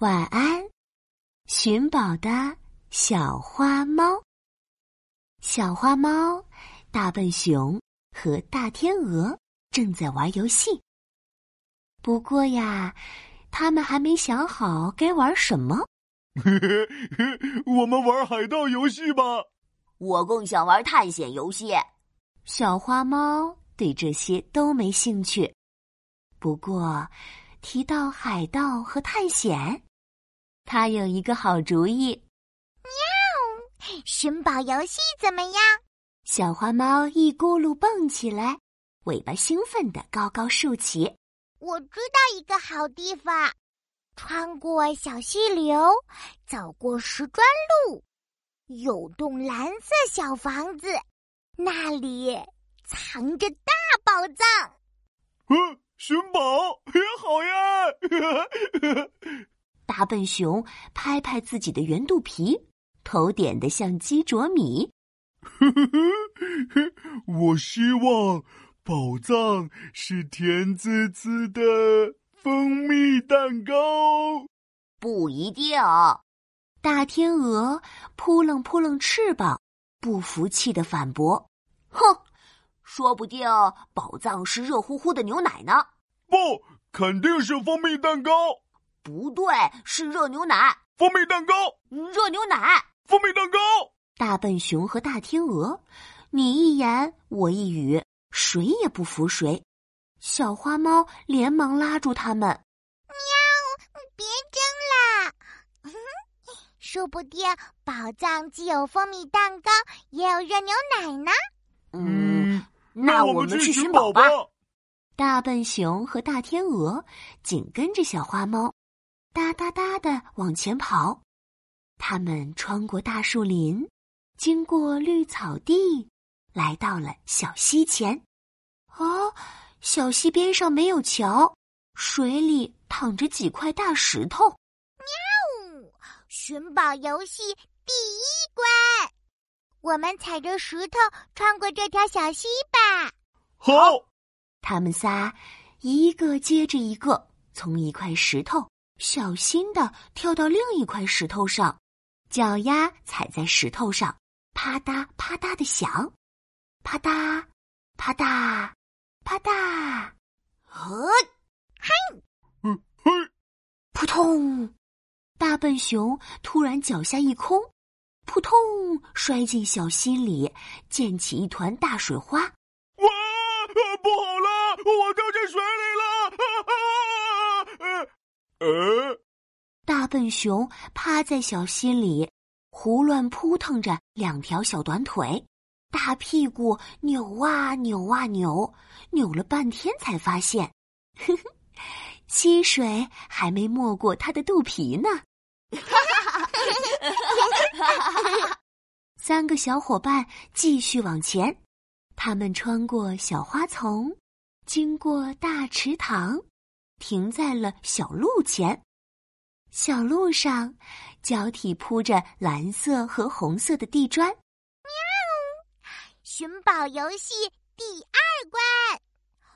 晚安，寻宝的小花猫。小花猫、大笨熊和大天鹅正在玩游戏。不过呀，他们还没想好该玩什么。我们玩海盗游戏吧。我更想玩探险游戏。小花猫对这些都没兴趣。不过，提到海盗和探险。他有一个好主意，喵！寻宝游戏怎么样？小花猫一咕噜蹦起来，尾巴兴奋的高高竖起。我知道一个好地方，穿过小溪流，走过石砖路，有栋蓝色小房子，那里藏着大宝藏。嗯，寻宝也好呀！大笨熊拍拍自己的圆肚皮，头点的像鸡啄米。我希望宝藏是甜滋滋的蜂蜜蛋糕。不一定。大天鹅扑棱扑棱翅膀，不服气的反驳：“哼，说不定宝藏是热乎乎的牛奶呢。不，肯定是蜂蜜蛋糕。”不对，是热牛奶。蜂蜜蛋糕，热牛奶，蜂蜜蛋糕。大笨熊和大天鹅，你一言我一语，谁也不服谁。小花猫连忙拉住他们：“喵，别争了！说不定宝藏既有蜂蜜蛋糕，也有热牛奶呢。”嗯，那我们去寻宝吧。大笨熊和大天鹅紧跟着小花猫。哒哒哒的往前跑，他们穿过大树林，经过绿草地，来到了小溪前。哦，小溪边上没有桥，水里躺着几块大石头。喵！寻宝游戏第一关，我们踩着石头穿过这条小溪吧。好，他们仨一个接着一个从一块石头。小心的跳到另一块石头上，脚丫踩在石头上，啪嗒啪嗒的响，啪嗒啪嗒啪嗒，呵，嘿，嗯嘿，扑通！大笨熊突然脚下一空，扑通摔进小溪里，溅起一团大水花。哇！不好了，我掉进水里了！呃，大笨熊趴在小溪里，胡乱扑腾着两条小短腿，大屁股扭啊扭啊扭，扭了半天才发现，呵呵，溪水还没没过他的肚皮呢。三个小伙伴继续往前，他们穿过小花丛，经过大池塘。停在了小路前，小路上交替铺着蓝色和红色的地砖。喵！寻宝游戏第二关，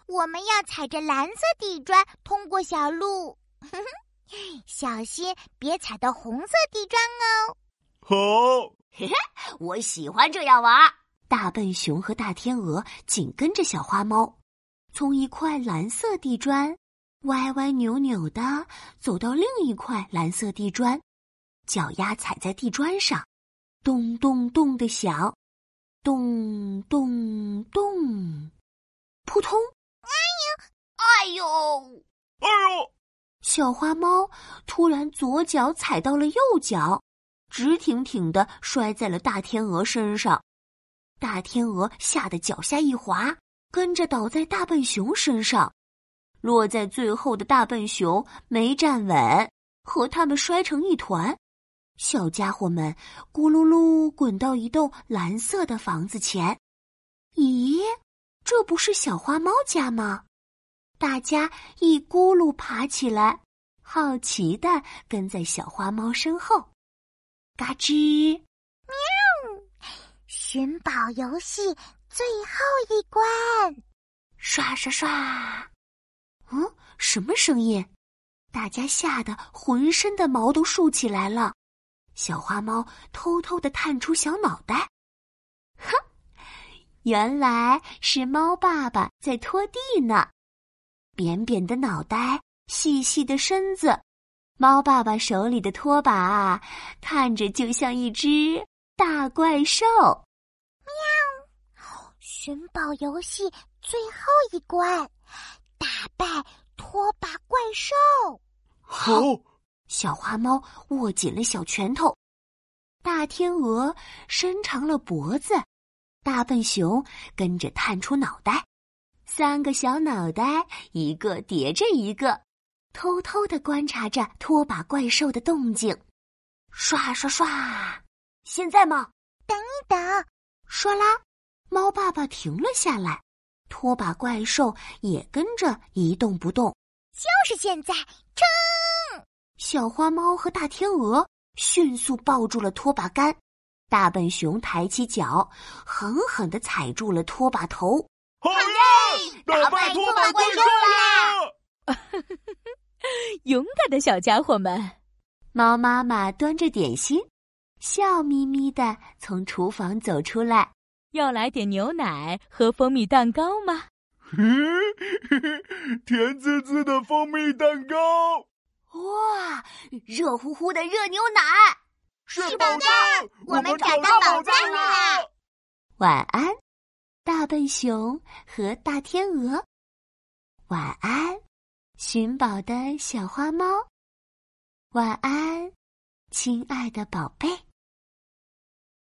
我们要踩着蓝色地砖通过小路，小心别踩到红色地砖哦。好，嘿嘿，我喜欢这样玩。大笨熊和大天鹅紧跟着小花猫，从一块蓝色地砖。歪歪扭扭的走到另一块蓝色地砖，脚丫踩在地砖上，咚咚咚的响，咚咚咚，扑通！哎呦，哎呦，哎呦！小花猫突然左脚踩到了右脚，直挺挺的摔在了大天鹅身上，大天鹅吓得脚下一滑，跟着倒在大笨熊身上。落在最后的大笨熊没站稳，和他们摔成一团。小家伙们咕噜噜滚到一栋蓝色的房子前。咦，这不是小花猫家吗？大家一咕噜爬起来，好奇的跟在小花猫身后。嘎吱，喵！寻宝游戏最后一关，刷刷刷。什么声音？大家吓得浑身的毛都竖起来了。小花猫偷偷的探出小脑袋，哼，原来是猫爸爸在拖地呢。扁扁的脑袋，细细的身子，猫爸爸手里的拖把看着就像一只大怪兽。喵！寻宝游戏最后一关，打败拖把怪兽。好。小花猫握紧了小拳头，大天鹅伸长了脖子，大笨熊跟着探出脑袋，三个小脑袋一个叠着一个，偷偷的观察着拖把怪兽的动静。刷刷刷，现在吗？等一等，唰啦，猫爸爸停了下来，拖把怪兽也跟着一动不动。就是现在，冲！小花猫和大天鹅迅速抱住了拖把杆，大笨熊抬起脚，狠狠的踩住了拖把头。好耶！打败拖把怪兽啦！勇敢的小家伙们！猫妈妈端着点心，笑眯眯的从厨房走出来。要来点牛奶和蜂蜜蛋糕吗？甜滋滋的蜂蜜蛋糕。哇，热乎乎的热牛奶，是宝藏！我们找到宝藏了！晚安，大笨熊和大天鹅。晚安，寻宝的小花猫。晚安，亲爱的宝贝。